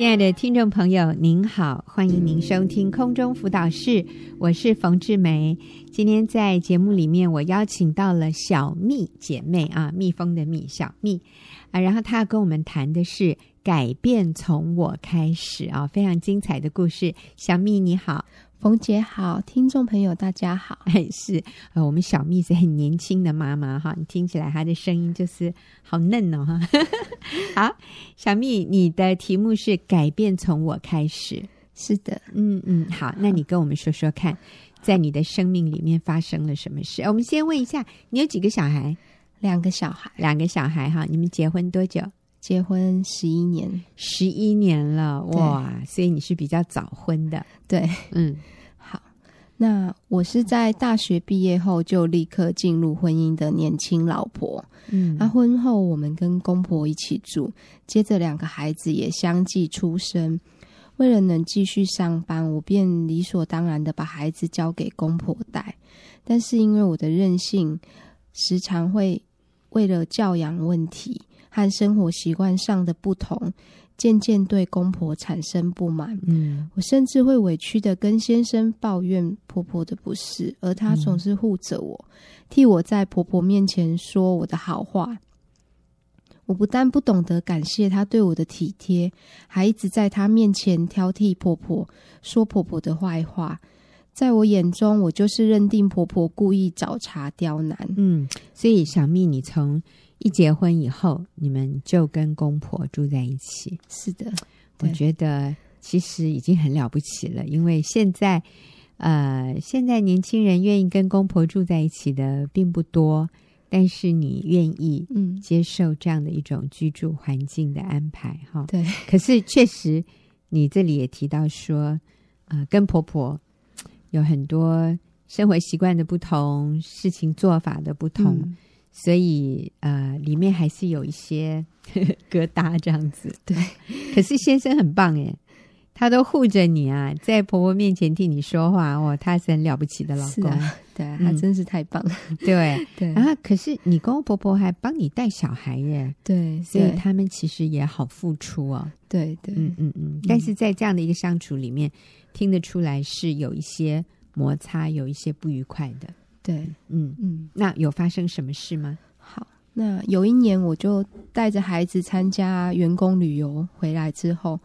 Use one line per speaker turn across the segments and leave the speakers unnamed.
亲爱的听众朋友，您好，欢迎您收听空中辅导室，我是冯志梅。今天在节目里面，我邀请到了小蜜姐妹啊，蜜蜂的蜜，小蜜啊，然后她要跟我们谈的是改变从我开始啊，非常精彩的故事。小蜜你好。
冯姐好，听众朋友大家好。
是呃，我们小蜜是很年轻的妈妈哈，你听起来她的声音就是好嫩哦哈。好，小蜜，你的题目是改变从我开始。
是的，
嗯嗯，好，那你跟我们说说看，在你的生命里面发生了什么事？我们先问一下，你有几个小孩？
两个小孩，
两个小孩哈。你们结婚多久？
结婚十一年，
十一年了哇！所以你是比较早婚的，
对，嗯，好。那我是在大学毕业后就立刻进入婚姻的年轻老婆，嗯，那婚后我们跟公婆一起住，接着两个孩子也相继出生。为了能继续上班，我便理所当然的把孩子交给公婆带。但是因为我的任性，时常会为了教养问题。和生活习惯上的不同，渐渐对公婆产生不满。嗯，我甚至会委屈的跟先生抱怨婆婆的不是，而他总是护着我，嗯，替我在婆婆面前说我的好话。我不但不懂得感谢她对我的体贴，还一直在她面前挑剔婆婆，说婆婆的坏话。在我眼中，我就是认定婆婆故意找茬刁难。
嗯，所以小蜜，你从一结婚以后，你们就跟公婆住在一起。
是的，
我觉得其实已经很了不起了，因为现在，呃，现在年轻人愿意跟公婆住在一起的并不多，但是你愿意嗯接受这样的一种居住环境的安排哈。
对，
可是确实你这里也提到说，跟婆婆有很多生活习惯的不同，事情做法的不同。嗯所以，呃，里面还是有一些呵 呵疙瘩这样子。
对，
可是先生很棒诶，他都护着你啊，在婆婆面前替你说话哦，他是很了不起的老公。
啊对啊，他真是太棒了。
嗯、对对，然后可是你公公婆婆还帮你带小孩耶。
对，
所以他们其实也好付出哦。
对对，
嗯嗯嗯。但是在这样的一个相处里面，嗯、听得出来是有一些摩擦，有一些不愉快的。
对，嗯嗯，
那有发生什么事吗？
好，那有一年我就带着孩子参加员工旅游回来之后，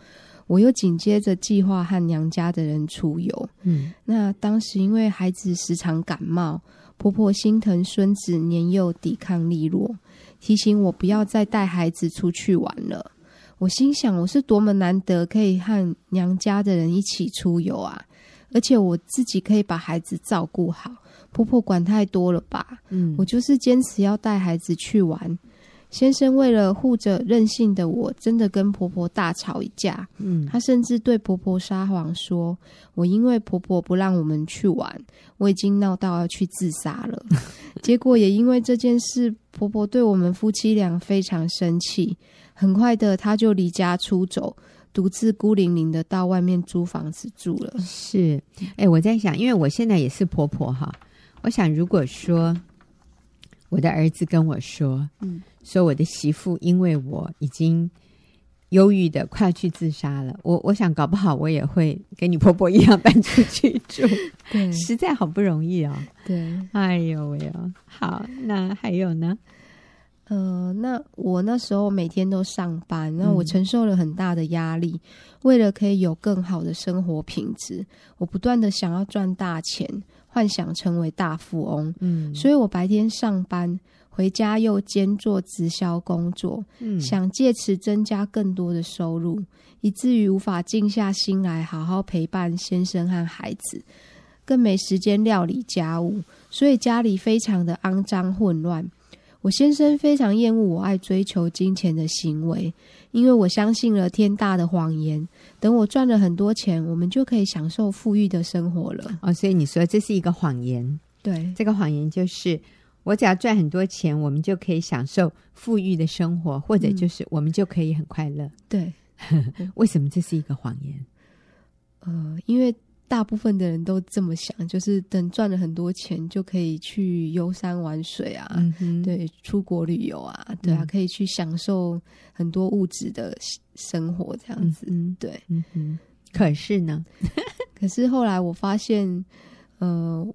我又紧接着计划和娘家的人出游。嗯，那当时因为孩子时常感冒，婆婆心疼孙子年幼抵抗力弱，提醒我不要再带孩子出去玩了。我心想，我是多么难得可以和娘家的人一起出游啊，而且我自己可以把孩子照顾好。婆婆管太多了吧？嗯，我就是坚持要带孩子去玩。先生为了护着任性的我，真的跟婆婆大吵一架。嗯，他甚至对婆婆撒谎说，我因为婆婆不让我们去玩，我已经闹到要去自杀了。结果也因为这件事，婆婆对我们夫妻俩非常生气。很快的，她就离家出走，独自孤零零的到外面租房子住了。
是，哎，我在想，因为我现在也是婆婆哈。我想，如果说我的儿子跟我说，嗯，说我的媳妇因为我已经忧郁的快要去自杀了，我我想搞不好我也会跟你婆婆一样 搬出去住，
对，
实在好不容易哦，
对，
哎呦喂哦，好，那还有呢？
呃，那我那时候每天都上班，那我承受了很大的压力，嗯，为了可以有更好的生活品质，我不断的想要赚大钱。幻想成为大富翁，嗯，所以我白天上班，回家又兼做直销工作，嗯，想借此增加更多的收入，以至于无法静下心来好好陪伴先生和孩子，更没时间料理家务，所以家里非常的肮脏混乱。我先生非常厌恶我爱追求金钱的行为。因为我相信了天大的谎言，等我赚了很多钱，我们就可以享受富裕的生活了。
哦，所以你说这是一个谎言？
对，
这个谎言就是我只要赚很多钱，我们就可以享受富裕的生活，或者就是我们就可以很快乐。
对，
为什么这是一个谎言？
呃，因为大部分的人都这么想，就是等赚了很多钱，就可以去游山玩水啊，嗯、对，出国旅游啊，对啊，嗯、可以去享受很多物质的生活，这样子，嗯、
对。可是呢，
可是后来我发现，呃，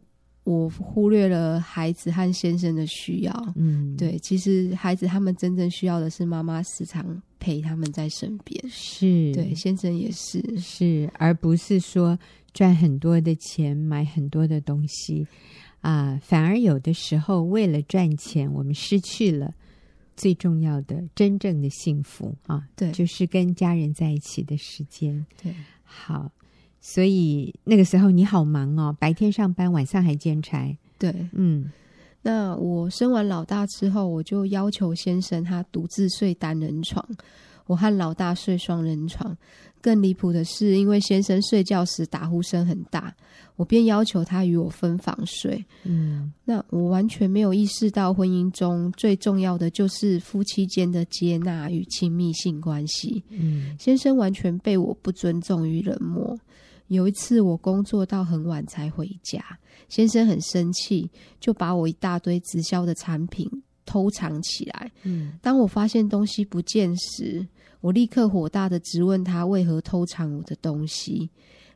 我忽略了孩子和先生的需要，嗯，对，其实孩子他们真正需要的是妈妈时常陪他们在身边，
是。
对，先生也是，
是，而不是说。赚很多的钱，买很多的东西，啊、呃，反而有的时候为了赚钱，我们失去了最重要的、真正的幸福啊！
对，
就是跟家人在一起的时间。
对，
好，所以那个时候你好忙哦，白天上班，晚上还兼差。
对，
嗯，
那我生完老大之后，我就要求先生他独自睡单人床，我和老大睡双人床。更离谱的是，因为先生睡觉时打呼声很大，我便要求他与我分房睡。嗯，那我完全没有意识到，婚姻中最重要的就是夫妻间的接纳与亲密性关系。嗯，先生完全被我不尊重与冷漠。有一次，我工作到很晚才回家，先生很生气，就把我一大堆直销的产品偷藏起来。嗯，当我发现东西不见时，我立刻火大的质问他为何偷藏我的东西，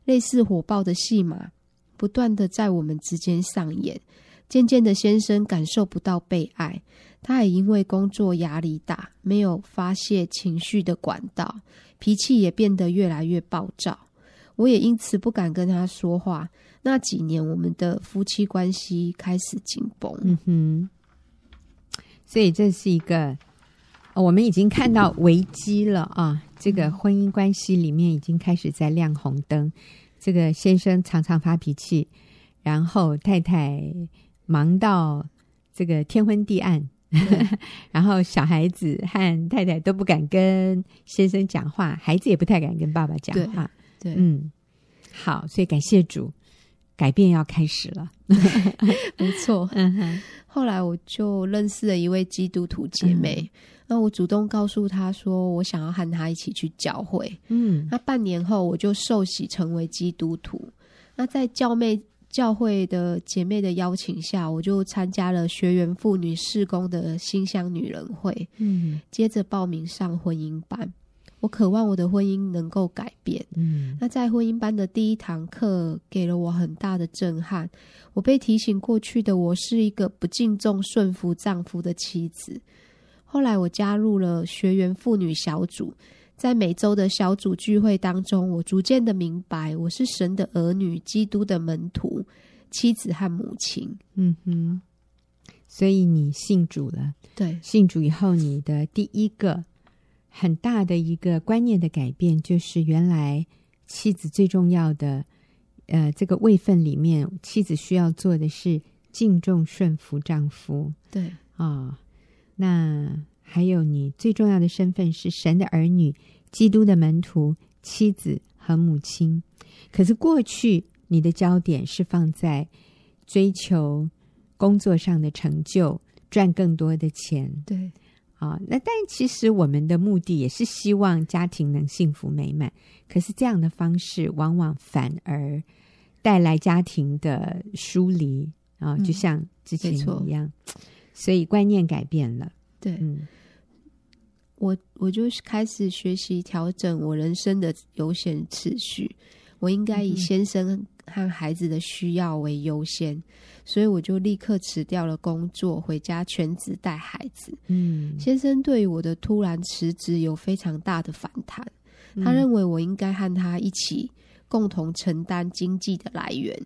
类似火爆的戏码不断的在我们之间上演。渐渐的，先生感受不到被爱，他也因为工作压力大，没有发泄情绪的管道，脾气也变得越来越暴躁。我也因此不敢跟他说话。那几年，我们的夫妻关系开始紧绷。
嗯哼，所以这是一个。我们已经看到 危机了啊！这个婚姻关系里面已经开始在亮红灯。这个先生常常发脾气，然后太太忙到这个天昏地暗，嗯、然后小孩子和太太都不敢跟先生讲话，孩子也不太敢跟爸爸讲话。
对，对
嗯，好，所以感谢主，改变要开始了。
没 错，
嗯哼。
后来我就认识了一位基督徒姐妹。嗯那我主动告诉他说，我想要和他一起去教会。嗯，那半年后我就受洗成为基督徒。那在教妹教会的姐妹的邀请下，我就参加了学员妇女事工的新乡女人会。嗯，接着报名上婚姻班。我渴望我的婚姻能够改变。嗯，那在婚姻班的第一堂课给了我很大的震撼。我被提醒，过去的我是一个不敬重、顺服丈夫的妻子。后来我加入了学员妇女小组，在每周的小组聚会当中，我逐渐的明白，我是神的儿女，基督的门徒，妻子和母亲。
嗯哼，所以你信主了。
对，
信主以后，你的第一个很大的一个观念的改变，就是原来妻子最重要的，呃，这个位分里面，妻子需要做的是敬重顺服丈夫。
对啊。
哦那还有，你最重要的身份是神的儿女、基督的门徒、妻子和母亲。可是过去你的焦点是放在追求工作上的成就、赚更多的钱。
对，
啊，那但其实我们的目的也是希望家庭能幸福美满。可是这样的方式往往反而带来家庭的疏离啊，就像之前一样。嗯所以观念改变了，
对，嗯，我我就开始学习调整我人生的优先次序，我应该以先生和孩子的需要为优先，所以我就立刻辞掉了工作，回家全职带孩子。嗯，先生对于我的突然辞职有非常大的反弹，他认为我应该和他一起共同承担经济的来源。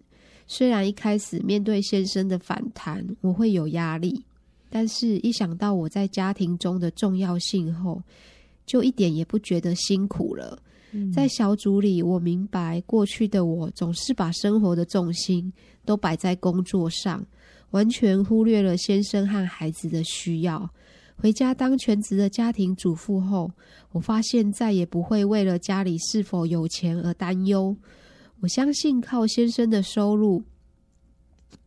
虽然一开始面对先生的反弹，我会有压力。但是，一想到我在家庭中的重要性后，就一点也不觉得辛苦了。嗯。在小组里，我明白过去的我总是把生活的重心都摆在工作上，完全忽略了先生和孩子的需要。回家当全职的家庭主妇后，我发现再也不会为了家里是否有钱而担忧。我相信靠先生的收入。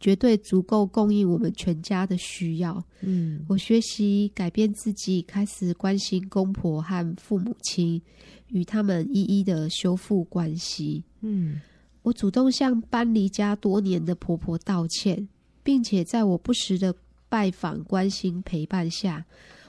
绝对足够供应我们全家的需要。嗯，我学习改变自己，开始关心公婆和父母亲，与他们一一的修复关系。嗯，我主动向搬离家多年的婆婆道歉，并且在我不时的拜访、关心、陪伴下，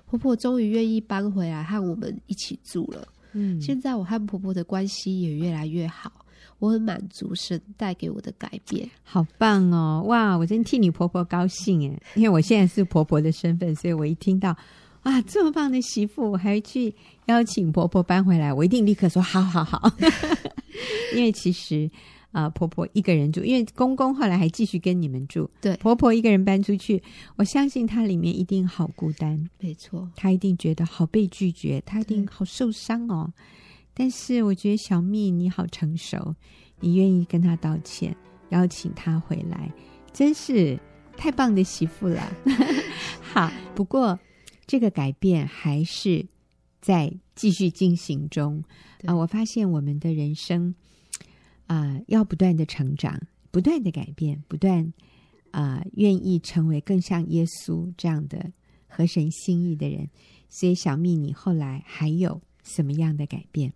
婆婆终于愿意搬回来和我们一起住了。嗯，现在我和婆婆的关系也越来越好，我很满足神带给我的改变，
好棒哦！哇，我真替你婆婆高兴哎，因为我现在是婆婆的身份，所以我一听到哇这么棒的媳妇，我还去邀请婆婆搬回来，我一定立刻说好好好，因为其实啊、呃，婆婆一个人住，因为公公后来还继续跟你们住，
对，
婆婆一个人搬出去，我相信她里面一定好孤单，
没错，
她一定觉得好被拒绝，她一定好受伤哦。但是我觉得小蜜你好成熟，你愿意跟他道歉，邀请他回来，真是太棒的媳妇了。好，不过这个改变还是在继续进行中啊、呃！我发现我们的人生啊、呃，要不断的成长，不断的改变，不断啊、呃，愿意成为更像耶稣这样的合神心意的人。所以小蜜，你后来还有什么样的改变？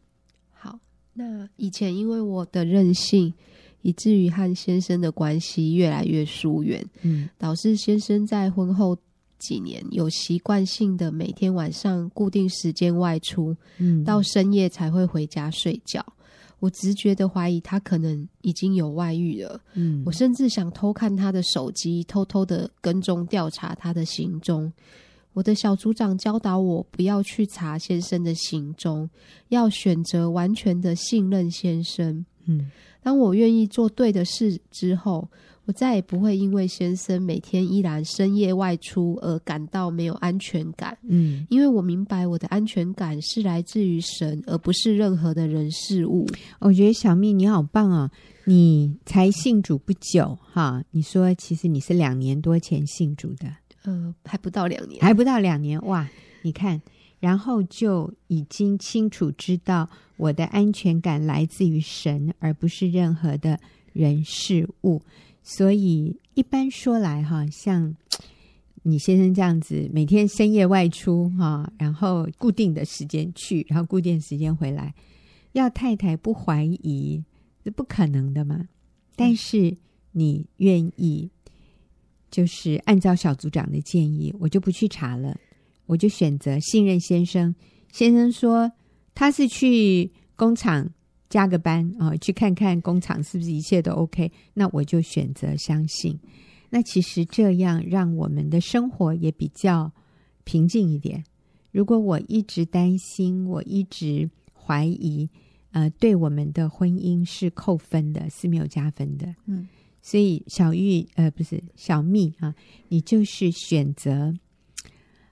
那以前因为我的任性，以至于和先生的关系越来越疏远，嗯，导致先生在婚后几年有习惯性的每天晚上固定时间外出，嗯，到深夜才会回家睡觉。我直觉的怀疑他可能已经有外遇了，嗯，我甚至想偷看他的手机，偷偷的跟踪调查他的行踪。我的小组长教导我不要去查先生的行踪，要选择完全的信任先生。嗯，当我愿意做对的事之后，我再也不会因为先生每天依然深夜外出而感到没有安全感。嗯，因为我明白我的安全感是来自于神，而不是任何的人事物。
我觉得小蜜你好棒啊！你才信主不久哈，你说其实你是两年多前信主的。
呃，还不到两年，
还不到两年哇！你看，然后就已经清楚知道我的安全感来自于神，而不是任何的人事物。所以一般说来，哈，像你先生这样子，每天深夜外出哈，然后固定的时间去，然后固定时间回来，要太太不怀疑是不可能的嘛。但是你愿意。就是按照小组长的建议，我就不去查了，我就选择信任先生。先生说他是去工厂加个班啊，去看看工厂是不是一切都 OK，那我就选择相信。那其实这样让我们的生活也比较平静一点。如果我一直担心，我一直怀疑，呃，对我们的婚姻是扣分的，是没有加分的。嗯。所以小玉呃不是小蜜啊，你就是选择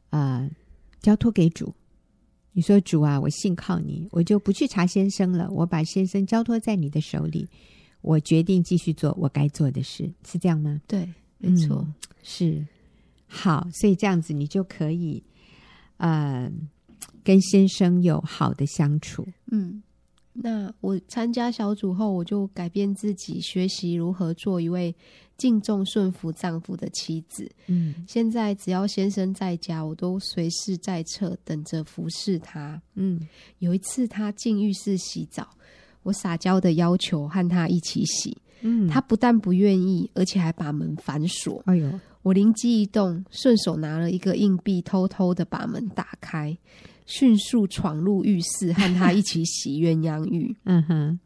啊、呃、交托给主。你说主啊，我信靠你，我就不去查先生了，我把先生交托在你的手里，我决定继续做我该做的事，是这样吗？
对，没错，
嗯、是好。所以这样子你就可以呃跟先生有好的相处，嗯。
那我参加小组后，我就改变自己，学习如何做一位敬重顺服丈夫的妻子。嗯，现在只要先生在家，我都随时在侧等着服侍他。嗯，有一次他进浴室洗澡，我撒娇的要求和他一起洗。嗯，他不但不愿意，而且还把门反锁。哎呦，我灵机一动，顺手拿了一个硬币，偷偷的把门打开。迅速闯入浴室，和他一起洗鸳鸯浴。嗯哼，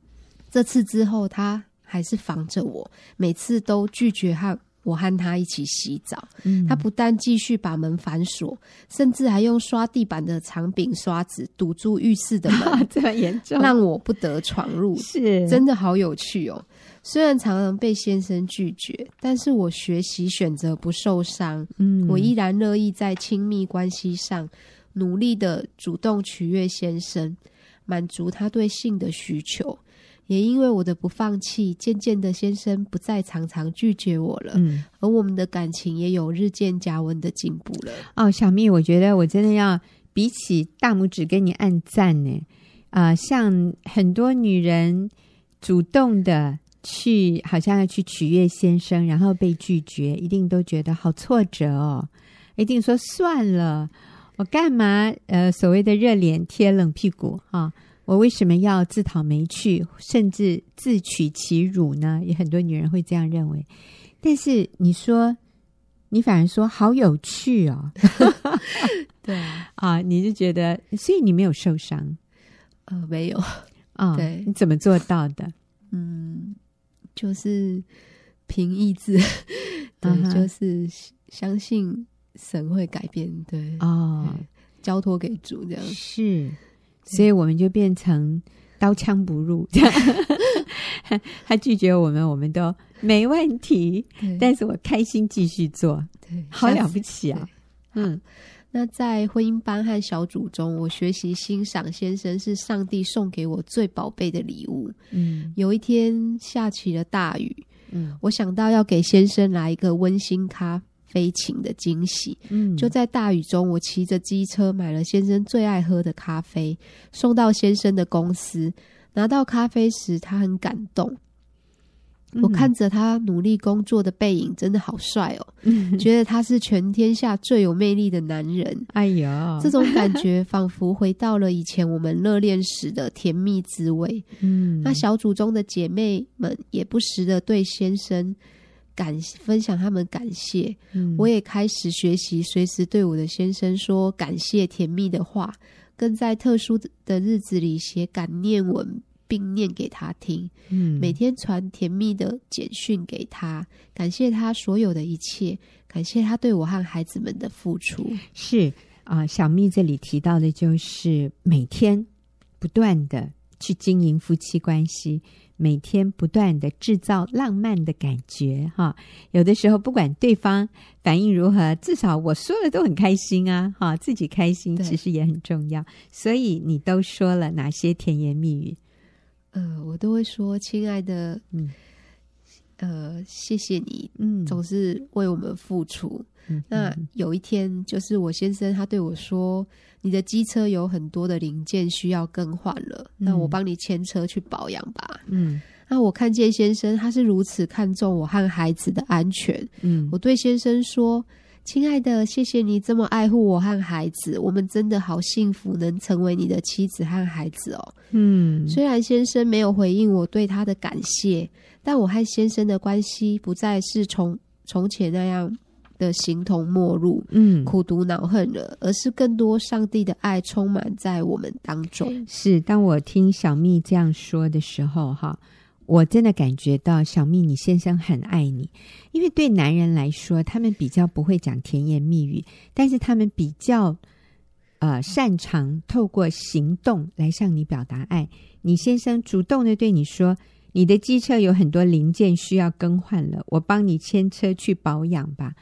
这次之后，他还是防着我，每次都拒绝和我和他一起洗澡。嗯，他不但继续把门反锁，甚至还用刷地板的长柄刷子堵住浴室的门，啊，这么严重，让我不得闯入。是，真的好有趣哦。虽然常常被先生拒绝，但是我学习选择不受伤。嗯，我依然乐意在亲密关系上。努力的主动取悦先生，满足他对性的需求，也因为我的不放弃，渐渐的先生不再常常拒绝我了，嗯，而我们的感情也有日渐加温的进步了。
哦，小蜜，我觉得我真的要比起大拇指跟你按赞呢，啊、呃，像很多女人主动的去，好像要去取悦先生，然后被拒绝，一定都觉得好挫折哦，一定说算了。我干嘛？呃，所谓的热脸贴冷屁股哈，我为什么要自讨没趣，甚至自取其辱呢？也很多女人会这样认为。但是你说，你反而说好有趣哦。
对
啊，你就觉得，所以你没有受伤？
呃，没有
啊。对，你怎么做到的？
嗯，就是凭意志，对，嗯、就是相信神会改变。对
哦，
交托给主这样
是。所以我们就变成刀枪不入，这 样他拒绝我们，我们都没问题。但是我开心继续做，对，好了不起啊！
嗯，那在婚姻班和小组中，我学习欣赏先生是上帝送给我最宝贝的礼物。嗯，有一天下起了大雨，嗯，我想到要给先生来一个温馨咖。飞情的惊喜，嗯，就在大雨中，我骑着机车买了先生最爱喝的咖啡，送到先生的公司。拿到咖啡时，他很感动。嗯、我看着他努力工作的背影，真的好帅哦，嗯、觉得他是全天下最有魅力的男人。
哎呀，
这种感觉仿佛回到了以前我们热恋时的甜蜜滋味。嗯，那小组中的姐妹们也不时的对先生。感分享他们感谢，嗯、我也开始学习随时对我的先生说感谢甜蜜的话，更在特殊的日子里写感念文并念给他听。嗯，每天传甜蜜的简讯给他，感谢他所有的一切，感谢他对我和孩子们的付出。
是啊，小蜜这里提到的就是每天不断的去经营夫妻关系。每天不断的制造浪漫的感觉，哈，有的时候不管对方反应如何，至少我说了都很开心啊，哈，自己开心其实也很重要。所以你都说了哪些甜言蜜语？
呃，我都会说，亲爱的，嗯，呃，谢谢你，嗯，总是为我们付出。嗯，那有一天，就是我先生他对我说。你的机车有很多的零件需要更换了，嗯、那我帮你牵车去保养吧。嗯，那我看见先生他是如此看重我和孩子的安全。嗯，我对先生说：“亲爱的，谢谢你这么爱护我和孩子，我们真的好幸福，能成为你的妻子和孩子哦。”嗯，虽然先生没有回应我对他的感谢，但我和先生的关系不再是从从前那样。的形同陌路，嗯，苦读恼恨了，而是更多上帝的爱充满在我们当中。
是，当我听小蜜这样说的时候，哈，我真的感觉到小蜜，你先生很爱你，因为对男人来说，他们比较不会讲甜言蜜语，但是他们比较呃擅长透过行动来向你表达爱。你先生主动的对你说。你的机车有很多零件需要更换了，我帮你牵车去保养吧。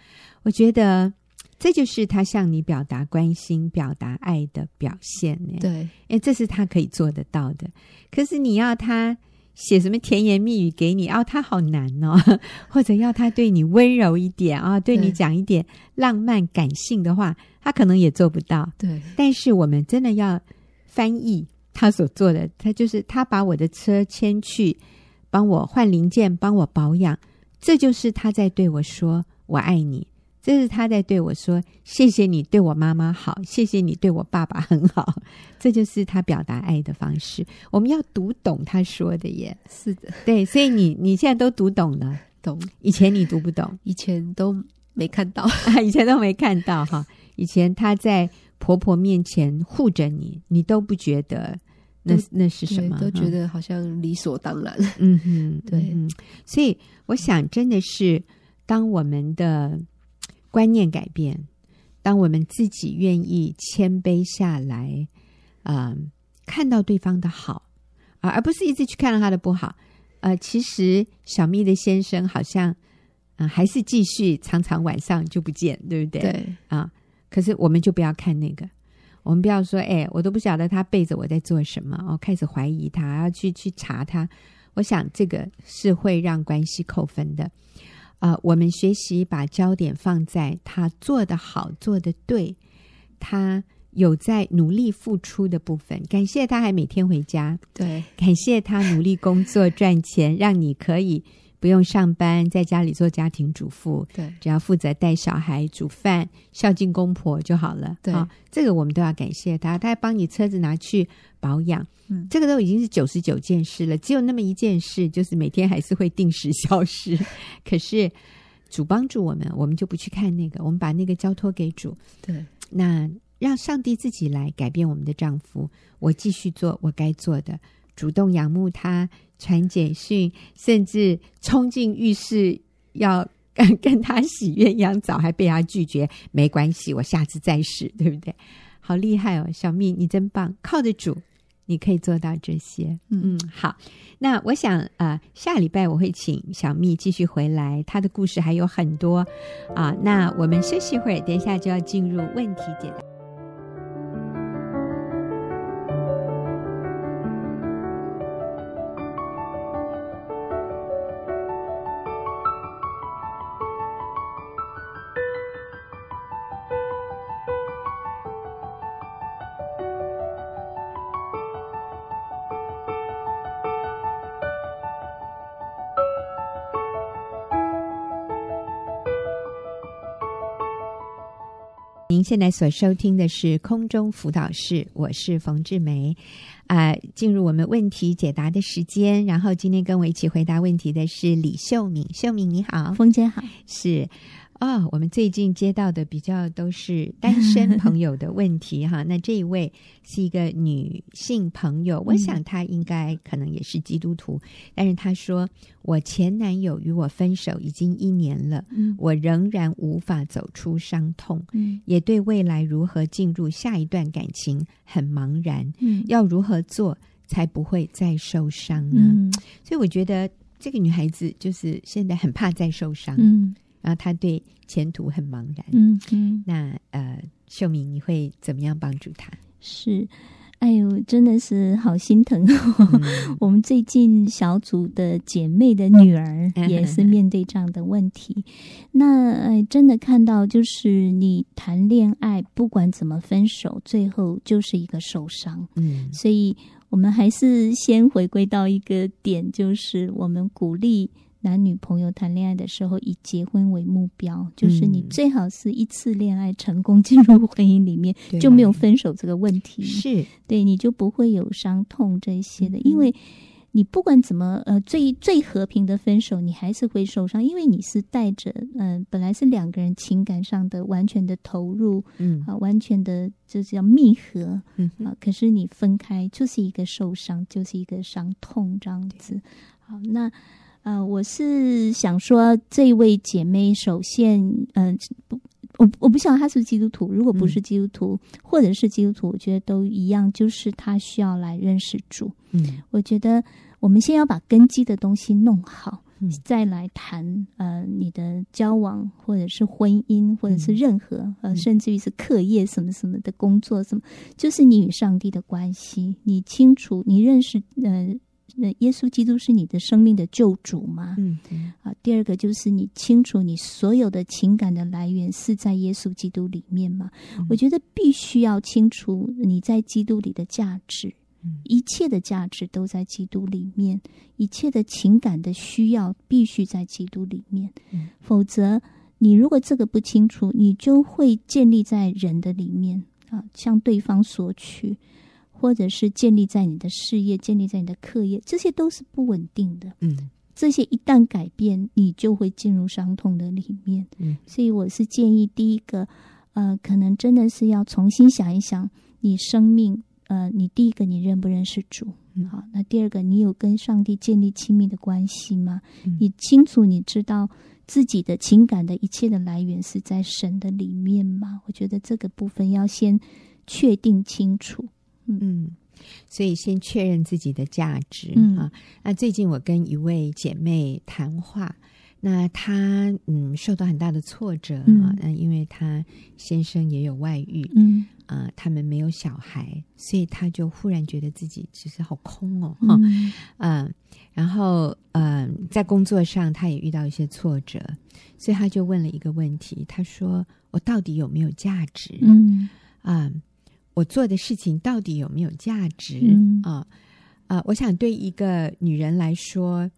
我觉得这就是他向你表达关心、表达爱的表现呢。
对，
诶，这是他可以做得到的。可是你要他写什么甜言蜜语给你，哦，他好难哦。或者要他对你温柔一点啊，哦，对你讲一点浪漫感性的话，他可能也做不到。
对，
但是我们真的要翻译他所做的，他就是他把我的车牵去。帮我换零件，帮我保养，这就是他在对我说“我爱你”。这是他在对我说“谢谢你对我妈妈好，谢谢你对我爸爸很好”。这就是他表达爱的方式。我们要读懂他说的耶。
是的，
对，所以你你现在都读懂了，
懂。
以前你读不懂，
以前都没看到，
以前都没看到哈。以前他在婆婆面前护着你，你都不觉得。那那是什么？
都觉得好像理所当然。
嗯哼，
对。
嗯，所以我想，真的是当我们的观念改变，当我们自己愿意谦卑下来，啊、呃，看到对方的好啊、呃，而不是一直去看到他的不好。呃，其实小蜜的先生好像，嗯、呃，还是继续常常晚上就不见，对不对？
对
啊。可是我们就不要看那个。我们不要说，哎，我都不晓得他背着我在做什么，我开始怀疑他，要去去查他。我想这个是会让关系扣分的。呃，我们学习把焦点放在他做得好、做得对，他有在努力付出的部分。感谢他还每天回家，
对，
感谢他努力工作赚钱，让你可以不用上班，在家里做家庭主妇，
对，
只要负责带小孩、煮饭、孝敬公婆就好了。
对，
哦，这个我们都要感谢他，他还帮你车子拿去保养，嗯，这个都已经是九十九件事了，只有那么一件事，就是每天还是会定时消失。可是主帮助我们，我们就不去看那个，我们把那个交托给主。
对，
那让上帝自己来改变我们的丈夫，我继续做我该做的。主动仰慕他，传简讯，甚至冲进浴室要跟跟他洗鸳鸯澡，还被他拒绝。没关系，我下次再试，对不对？好厉害哦，小蜜，你真棒！靠得住，你可以做到这些。嗯，嗯，好。那我想，呃，下礼拜我会请小蜜继续回来，她的故事还有很多啊。那我们休息一会儿，等一下就要进入问题解答。您现在所收听的是空中辅导室，我是冯志梅，啊、呃，进入我们问题解答的时间。然后今天跟我一起回答问题的是李秀敏，秀敏你好，
冯姐好，
是。哦，我们最近接到的比较都是单身朋友的问题哈。那这一位是一个女性朋友，我想她应该可能也是基督徒，嗯、但是她说，我前男友与我分手已经一年了，嗯、我仍然无法走出伤痛，嗯、也对未来如何进入下一段感情很茫然，嗯、要如何做才不会再受伤呢？嗯、所以我觉得这个女孩子就是现在很怕再受伤，嗯。然后他对前途很茫然。嗯嗯，嗯那呃，秀敏，你会怎么样帮助他？
是，哎呦，真的是好心疼哦。嗯、我们最近小组的姐妹的女儿也是面对这样的问题。嗯、那呃，真的看到就是你谈恋爱，不管怎么分手，最后就是一个受伤。嗯，所以我们还是先回归到一个点，就是我们鼓励。男女朋友谈恋爱的时候，以结婚为目标，就是你最好是一次恋爱成功进入婚姻里面，嗯、就没有分手这个问题。
是
对，你就不会有伤痛这些的，嗯、因为你不管怎么呃最最和平的分手，你还是会受伤，因为你是带着嗯、呃、本来是两个人情感上的完全的投入，嗯啊，完全的就是要密合，嗯啊，可是你分开就是一个受伤，就是一个伤痛这样子。好，那。呃，我是想说，这位姐妹，首先，嗯、呃，不，我我不晓得她是基督徒，如果不是基督徒，嗯、或者是基督徒，我觉得都一样，就是她需要来认识主。嗯，我觉得我们先要把根基的东西弄好，嗯、再来谈呃你的交往，或者是婚姻，或者是任何、嗯、呃，甚至于是课业什么什么的工作，什么，就是你与上帝的关系，你清楚，你认识，呃。那耶稣基督是你的生命的救主吗？嗯，嗯啊，第二个就是你清楚你所有的情感的来源是在耶稣基督里面吗？嗯、我觉得必须要清楚你在基督里的价值，嗯、一切的价值都在基督里面，一切的情感的需要必须在基督里面，嗯、否则你如果这个不清楚，你就会建立在人的里面啊，向对方索取。或者是建立在你的事业，建立在你的课业，这些都是不稳定的。嗯，这些一旦改变，你就会进入伤痛的里面。嗯，所以我是建议，第一个，呃，可能真的是要重新想一想，你生命，呃，你第一个你认不认识主？嗯，好，那第二个，你有跟上帝建立亲密的关系吗？嗯，你清楚，你知道自己的情感的一切的来源是在神的里面吗？我觉得这个部分要先确定清楚。
嗯，所以先确认自己的价值、嗯、啊。那最近我跟一位姐妹谈话，那她嗯受到很大的挫折啊，那、嗯、因为她先生也有外遇，嗯啊，他们没有小孩，所以她就忽然觉得自己其实好空哦，哈，嗯，啊、然后嗯、啊，在工作上她也遇到一些挫折，所以她就问了一个问题，她说：“我到底有没有价值？”嗯啊。我做的事情到底有没有价值？嗯、啊啊！我想对一个女人来说，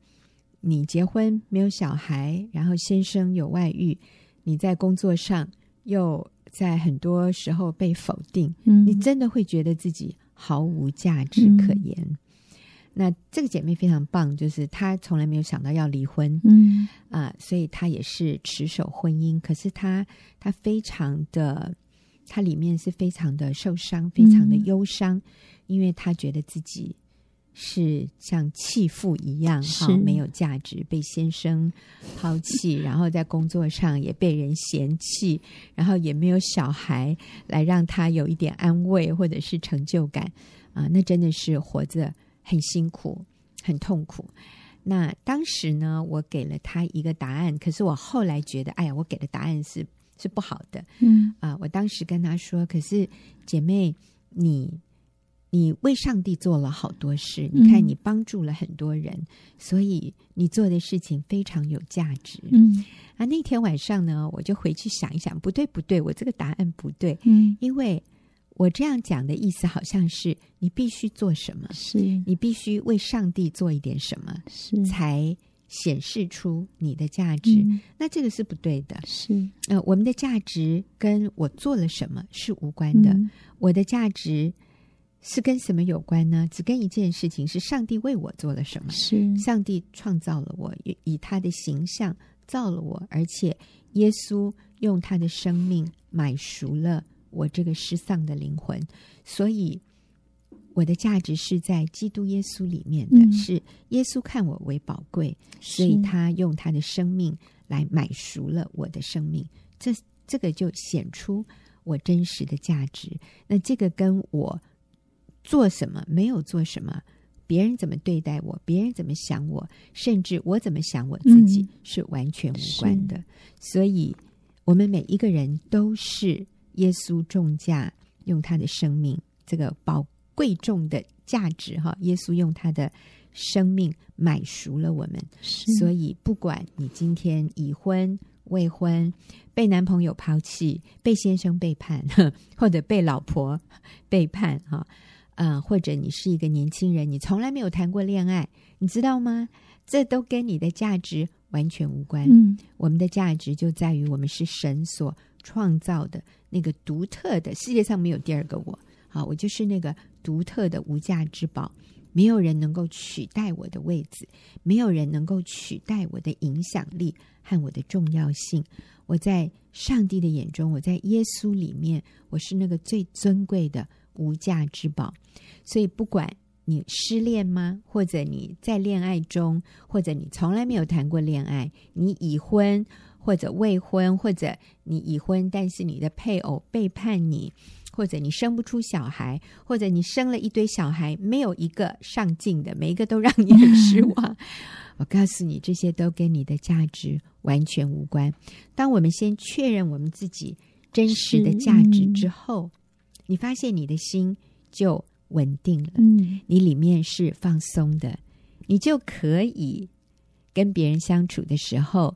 你结婚没有小孩，然后先生有外遇，你在工作上又在很多时候被否定，
嗯，
你真的会觉得自己毫无价值可言。嗯、那这个姐妹非常棒，就是她从来没有想到要离婚，
嗯
啊、呃，所以她也是持守婚姻。可是她她非常的，她里面是非常的受伤，非常的忧伤，嗯、因为他觉得自己。是像弃妇一样，哈，没有价值，被先生抛弃，然后在工作上也被人嫌弃，然后也没有小孩来让他有一点安慰或者是成就感啊，那真的是活着很辛苦，很痛苦。那当时呢，我给了他一个答案，可是我后来觉得，哎呀，我给的答案是是不好的，
嗯
啊，我当时跟他说，可是姐妹，你。你为上帝做了好多事，你看你帮助了很多人，嗯、所以你做的事情非常有价值。
嗯，
啊，那天晚上呢，我就回去想一想，不对不对，我这个答案不对。
嗯，
因为我这样讲的意思好像是你必须做什么，
是
你必须为上帝做一点什么，
是
才显示出你的价值。
嗯、
那这个是不对的。
是，
呃，我们的价值跟我做了什么是无关的。
嗯、
我的价值。是跟什么有关呢？只跟一件事情，是上帝为我做了什么？
是
上帝创造了我，以他的形象造了我，而且耶稣用他的生命买赎了我这个失丧的灵魂，所以我的价值是在基督耶稣里面的，
嗯、
是耶稣看我为宝贵，所以他用他的生命来买赎了我的生命，这这个就显出我真实的价值。那这个跟我。做什么，没有做什么，别人怎么对待我，别人怎么想我，甚至我怎么想我自己，嗯、是完全无关的。所以，我们每一个人都是耶稣重价用他的生命，这个宝贵重的价值哈，耶稣用他的生命买赎了我们。所以，不管你今天已婚、未婚，被男朋友抛弃，被先生背叛，或者被老婆背叛哈。啊、呃，或者你是一个年轻人，你从来没有谈过恋爱，你知道吗？这都跟你的价值完全无关。
嗯，
我们的价值就在于我们是神所创造的那个独特的，世界上没有第二个我。好，我就是那个独特的无价之宝，没有人能够取代我的位置，没有人能够取代我的影响力和我的重要性。我在上帝的眼中，我在耶稣里面，我是那个最尊贵的。无价之宝，所以不管你失恋吗，或者你在恋爱中，或者你从来没有谈过恋爱，你已婚或者未婚，或者你已婚，但是你的配偶背叛你，或者你生不出小孩，或者你生了一堆小孩，没有一个上进的，每一个都让你很失望。我告诉你，这些都跟你的价值完全无关。当我们先确认我们自己真实的价值之后，你发现你的心就稳定了，
嗯，
你里面是放松的，你就可以跟别人相处的时候，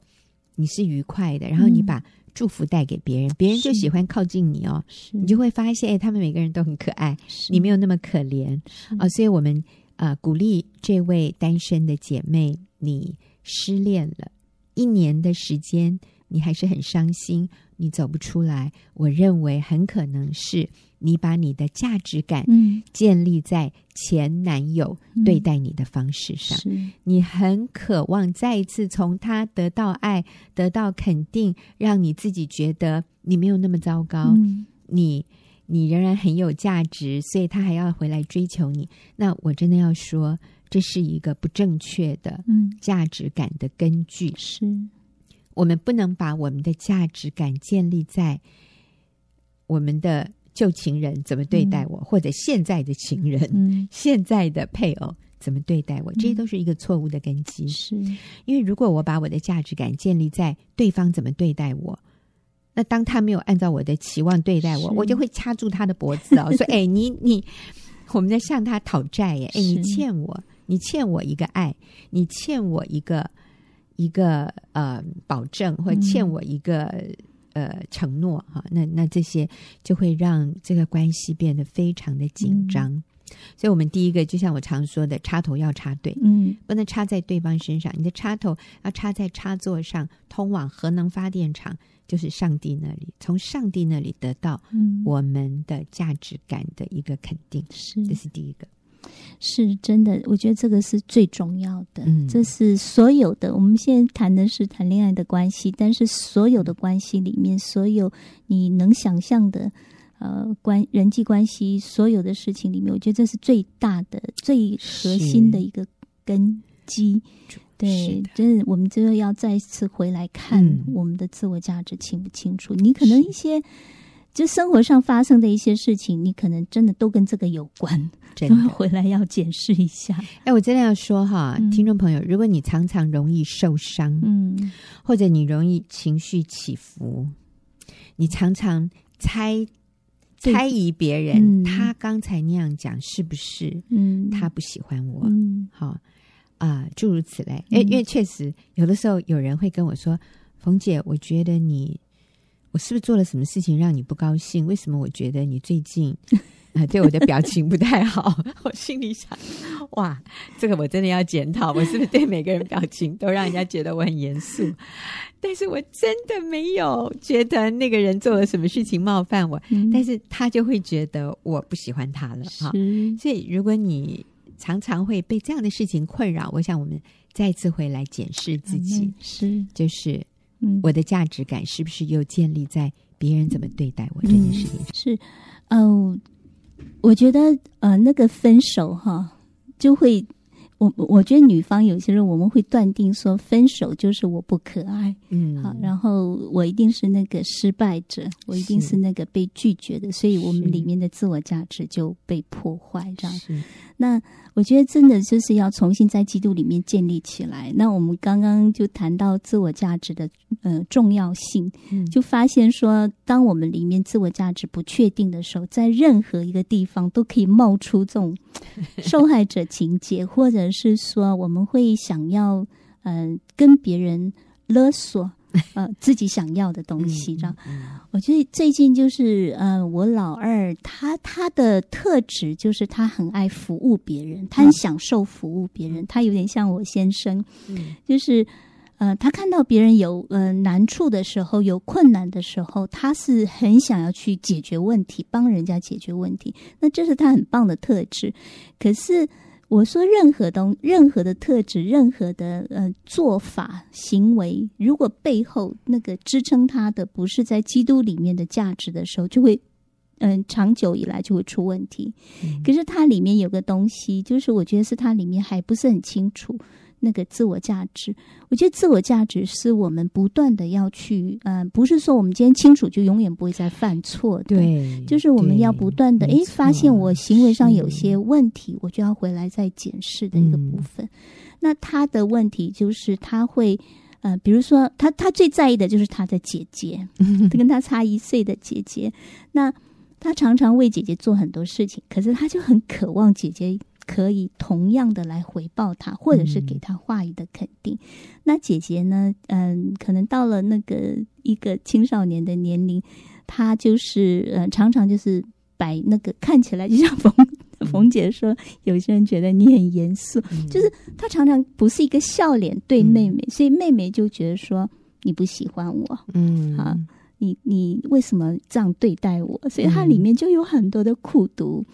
你是愉快的。然后你把祝福带给别人，别人就喜欢靠近你哦。你就会发现，哎，他们每个人都很可爱，你没有那么可怜啊。所以，我们啊、呃，鼓励这位单身的姐妹，你失恋了一年的时间，你还是很伤心，你走不出来。我认为很可能是。你把你的价值感建立在前男友对待你的方式上，
嗯、
你很渴望再一次从他得到爱、得到肯定，让你自己觉得你没有那么糟糕，
嗯、
你你仍然很有价值，所以他还要回来追求你。那我真的要说，这是一个不正确的价值感的根据。
嗯、是
我们不能把我们的价值感建立在我们的。旧情人怎么对待我，嗯、或者现在的情人、
嗯、
现在的配偶怎么对待我，这些都是一个错误的根基。
是
因为如果我把我的价值感建立在对方怎么对待我，那当他没有按照我的期望对待我，我就会掐住他的脖子哦，说：“哎，你你，我们在向他讨债耶！哎，你欠我，你欠我一个爱，你欠我一个一个呃保证，或欠我一个。嗯”呃，承诺哈，那那这些就会让这个关系变得非常的紧张。所以，我们第一个就像我常说的，插头要插对，
嗯，
不能插在对方身上。你的插头要插在插座上，通往核能发电厂，就是上帝那里，从上帝那里得到我们的价值感的一个肯定。是、嗯，这是第一个，
是真的。我觉得这个是最重要的。嗯，这是所有的。我们现在谈的是谈恋爱的关系，但是所有的关系里面，所有你能想象的。呃，关人际关系所有的事情里面，我觉得这是最大的、最核心的一个根基。对，真的我们真的要再次回来看我们的自我价值清不清楚。嗯、你可能一些就生活上发生的一些事情，你可能真的都跟这个有关，真的回来要检视一下。
哎，我真的要说哈，嗯、听众朋友，如果你常常容易受伤，嗯，或者你容易情绪起伏，你常常猜。猜疑别人，嗯、他刚才那样讲是不是？嗯，他不喜欢我。嗯，好啊，诸如此类。哎、嗯，因为确实有的时候有人会跟我说：“冯姐，我觉得你，我是不是做了什么事情让你不高兴？为什么我觉得你最近？”啊，对我的表情不太好，我心里想，哇，这个我真的要检讨，我是不是对每个人表情都让人家觉得我很严肃？但是我真的没有觉得那个人做了什么事情冒犯我，嗯、但是他就会觉得我不喜欢他了哈。所以如果你常常会被这样的事情困扰，我想我们再次回来检视自己，
嗯、是
就是，我的价值感是不是又建立在别人怎么对待我这件事情上？
嗯、是，呃。我觉得，呃，那个分手哈，就会，我我觉得女方有些人我们会断定说，分手就是我不可爱，嗯，好，然后我一定是那个失败者，我一定是那个被拒绝的，所以我们里面的自我价值就被破坏，这样。是那我觉得真的就是要重新在基督里面建立起来。那我们刚刚就谈到自我价值的呃重要性，就发现说，当我们里面自我价值不确定的时候，在任何一个地方都可以冒出这种 受害者情节，或者是说我们会想要嗯、呃、跟别人勒索。呃，自己想要的东西，这样。我觉得最近就是，呃，我老二他他的特质就是他很爱服务别人，他很享受服务别人。他有点像我先生，就是呃，他看到别人有呃难处的时候，有困难的时候，他是很想要去解决问题，帮人家解决问题。那这是他很棒的特质。可是。我说任何东任何的特质，任何的呃做法行为，如果背后那个支撑他的不是在基督里面的价值的时候，就会嗯、呃、长久以来就会出问题。嗯、可是它里面有个东西，就是我觉得是它里面还不是很清楚。那个自我价值，我觉得自我价值是我们不断的要去，嗯、呃，不是说我们今天清楚就永远不会再犯错的，对，就是我们要不断的，诶，发现我行为上有些问题，我就要回来再检视的一个部分。嗯、那他的问题就是他会，呃，比如说他他最在意的就是他的姐姐，他跟他差一岁的姐姐，那他常常为姐姐做很多事情，可是他就很渴望姐姐。可以同样的来回报他，或者是给他话语的肯定。嗯、那姐姐呢？嗯，可能到了那个一个青少年的年龄，她就是呃，常常就是摆那个看起来就像冯 冯姐说，嗯、有些人觉得你很严肃，嗯、就是她常常不是一个笑脸对妹妹，嗯、所以妹妹就觉得说你不喜欢我，嗯，啊，你你为什么这样对待我？所以它里面就有很多的苦毒。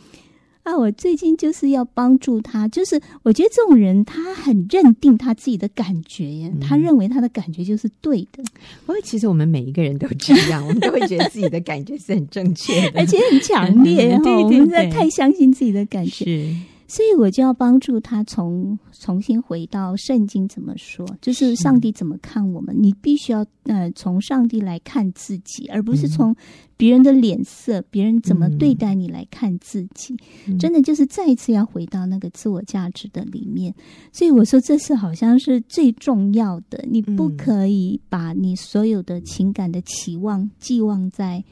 啊，我最近就是要帮助他，就是我觉得这种人他很认定他自己的感觉耶，嗯、他认为他的感觉就是对的。
不过其实我们每一个人都这样，我们都会觉得自己的感觉是很正确的，
而且很强烈。对，对，对，我们在太相信自己的感觉。
是。
所以我就要帮助他从重新回到圣经怎么说，就是上帝怎么看我们。你必须要呃从上帝来看自己，而不是从别人的脸色、别、嗯、人怎么对待你来看自己。嗯、真的就是再一次要回到那个自我价值的里面。所以我说这是好像是最重要的，你不可以把你所有的情感的期望寄望在。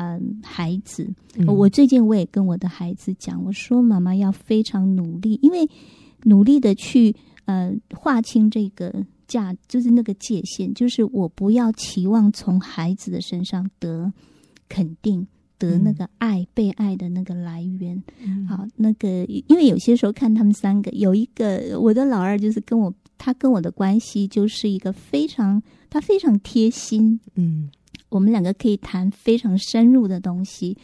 嗯，孩子，我最近我也跟我的孩子讲，我说妈妈要非常努力，因为努力的去呃划清这个价，就是那个界限，就是我不要期望从孩子的身上得肯定、得那个爱、嗯、被爱的那个来源。嗯、好，那个因为有些时候看他们三个，有一个我的老二就是跟我，他跟我的关系就是一个非常，他非常贴心。嗯，我们两个可以谈非常深入的东西。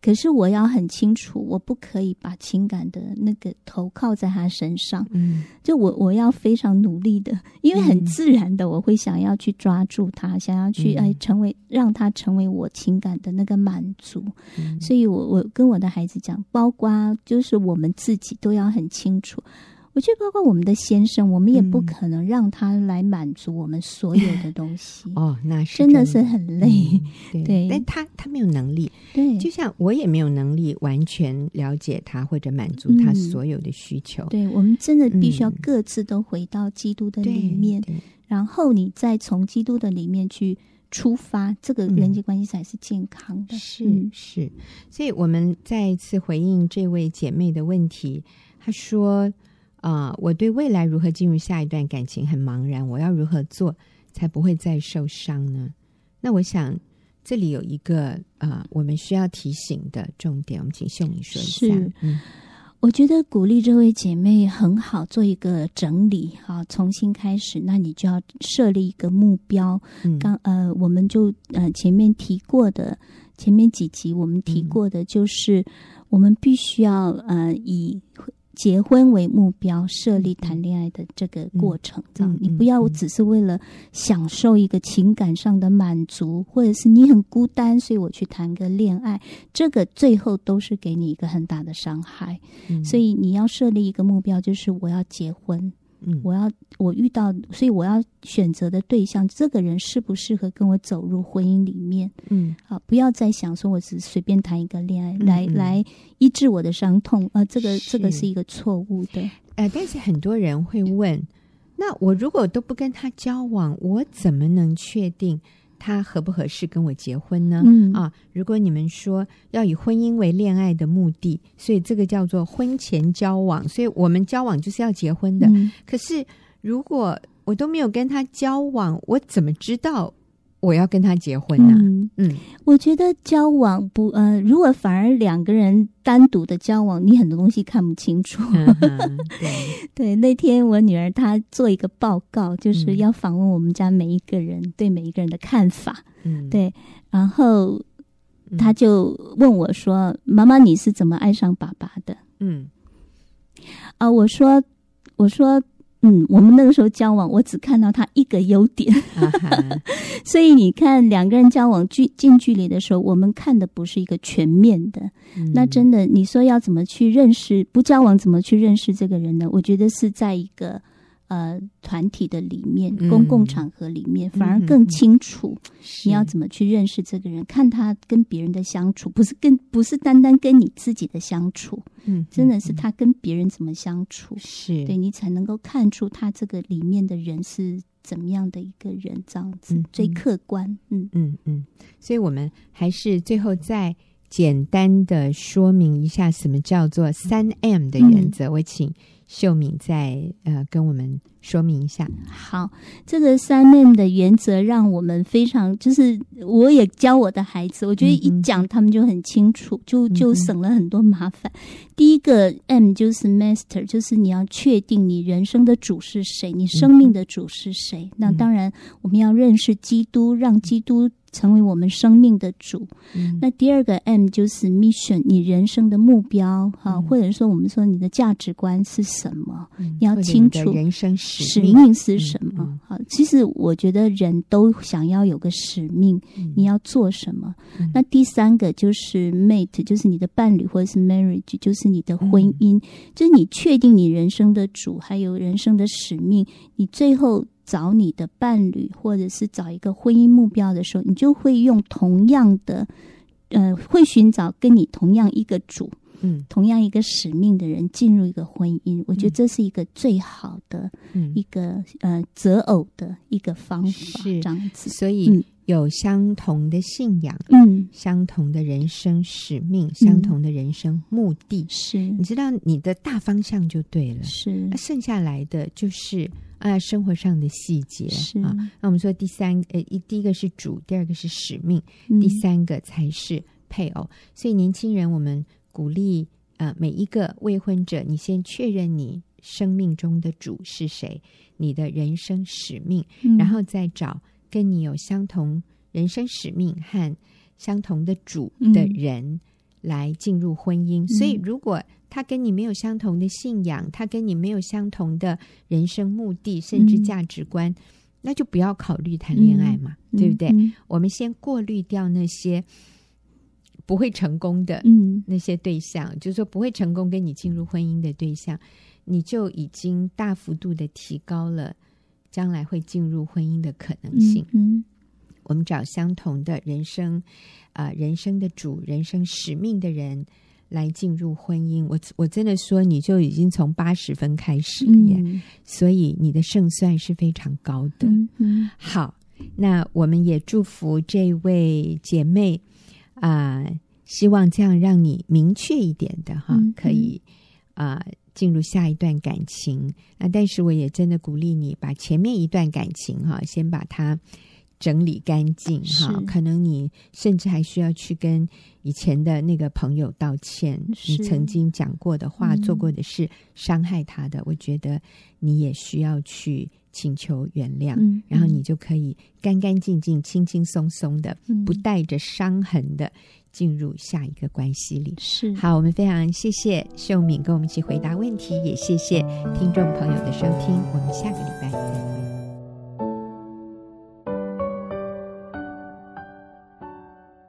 可是我要很清楚，我不可以把情感的那个投靠在他身上。嗯，就我我要非常努力的，因为很自然的，我会想要去抓住他，嗯、想要去哎成为让他成为我情感的那个满足。嗯、所以我我跟我的孩子讲，包括就是我们自己都要很清楚。我觉得，包括我们的先生，我们也不可能让他来满足我们所有的东西。
哦，那是
真的是很累。
嗯、对，对但他他没有能力。对，就像我也没有能力完全了解他或者满足他所有的需求。
嗯、对，我们真的必须要各自都回到基督的里面，嗯、然后你再从基督的里面去出发，这个人际关系才是健康的。
嗯、是是，所以我们再一次回应这位姐妹的问题，她说。啊、呃，我对未来如何进入下一段感情很茫然，我要如何做才不会再受伤呢？那我想这里有一个啊、呃，我们需要提醒的重点，我们请秀敏说一下。
是，嗯，我觉得鼓励这位姐妹很好，做一个整理，好，重新开始。那你就要设立一个目标。嗯、刚呃，我们就呃前面提过的，前面几集我们提过的，就是我们必须要呃以。结婚为目标设立谈恋爱的这个过程，这样你不要只是为了享受一个情感上的满足，或者是你很孤单，所以我去谈个恋爱，这个最后都是给你一个很大的伤害。所以你要设立一个目标，就是我要结婚。嗯，我要我遇到，所以我要选择的对象，这个人适不适合跟我走入婚姻里面？嗯，好，不要再想说我只是随便谈一个恋爱，来来医治我的伤痛，呃，这个这个是一个错误的。
呃，但是很多人会问，那我如果都不跟他交往，我怎么能确定？他合不合适跟我结婚呢？嗯、啊，如果你们说要以婚姻为恋爱的目的，所以这个叫做婚前交往，所以我们交往就是要结婚的。嗯、可是如果我都没有跟他交往，我怎么知道？我要跟他结婚呐、啊？嗯，嗯，
我觉得交往不呃，如果反而两个人单独的交往，你很多东西看不清楚。嗯、对对，那天我女儿她做一个报告，就是要访问我们家每一个人、嗯、对每一个人的看法。嗯，对，然后她就问我说：“嗯、妈妈，你是怎么爱上爸爸的？”嗯，啊、呃，我说，我说。嗯，我们那个时候交往，我只看到他一个优点，所以你看两个人交往距近距离的时候，我们看的不是一个全面的。嗯、那真的，你说要怎么去认识？不交往怎么去认识这个人呢？我觉得是在一个。呃，团体的里面，公共场合里面，嗯、反而更清楚你要怎么去认识这个人，看他跟别人的相处，不是跟不是单单跟你自己的相处，嗯，真的是他跟别人怎么相处，是。对你才能够看出他这个里面的人是怎么样的一个人，这样子、嗯、最客观，嗯。
嗯嗯，所以我们还是最后再简单的说明一下什么叫做三 M 的原则，嗯、我请。秀敏再呃跟我们说明一下。
好，这个三面的原则让我们非常，就是我也教我的孩子，我觉得一讲他们就很清楚，嗯、就就省了很多麻烦。第一个 M 就是 Master，就是你要确定你人生的主是谁，你生命的主是谁。嗯、那当然我们要认识基督，让基督。成为我们生命的主。嗯、那第二个 M 就是 Mission，你人生的目标哈，嗯、或者说我们说你的价值观是什么？嗯、你要清楚
人生使
使命是什么？好、嗯，嗯、其实我觉得人都想要有个使命，嗯、你要做什么？嗯、那第三个就是 Mate，就是你的伴侣或者是 Marriage，就是你的婚姻，嗯、就是你确定你人生的主，还有人生的使命，你最后。找你的伴侣，或者是找一个婚姻目标的时候，你就会用同样的，呃，会寻找跟你同样一个主，嗯，同样一个使命的人进入一个婚姻。我觉得这是一个最好的一个、嗯、呃择偶的一个方法，是这样子。
所以有相同的信仰，嗯，相同的人生使命，嗯、相同的人生目的，是。你知道你的大方向就对了，是。那剩下来的就是。啊，生活上的细节是。啊，那我们说第三，呃，一第一个是主，第二个是使命，嗯、第三个才是配偶。所以年轻人，我们鼓励呃每一个未婚者，你先确认你生命中的主是谁，你的人生使命，嗯、然后再找跟你有相同人生使命和相同的主的人来进入婚姻。嗯、所以如果他跟你没有相同的信仰，他跟你没有相同的人生目的，甚至价值观，嗯、那就不要考虑谈恋爱嘛，嗯、对不对？嗯、我们先过滤掉那些不会成功的那些对象，嗯、就是说不会成功跟你进入婚姻的对象，你就已经大幅度的提高了将来会进入婚姻的可能性。嗯嗯、我们找相同的人生啊、呃，人生的主、人生使命的人。来进入婚姻，我我真的说，你就已经从八十分开始了耶，嗯、所以你的胜算是非常高的。嗯嗯、好，那我们也祝福这位姐妹啊、呃，希望这样让你明确一点的哈，嗯、可以啊、呃、进入下一段感情。那但是我也真的鼓励你，把前面一段感情哈，先把它。整理干净哈，可能你甚至还需要去跟以前的那个朋友道歉，你曾经讲过的话、嗯、做过的事伤害他的，我觉得你也需要去请求原谅，嗯、然后你就可以干干净净、轻轻松松的，嗯、不带着伤痕的进入下一个关系里。是好，我们非常谢谢秀敏跟我们一起回答问题，也谢谢听众朋友的收听，我们下个礼拜再见。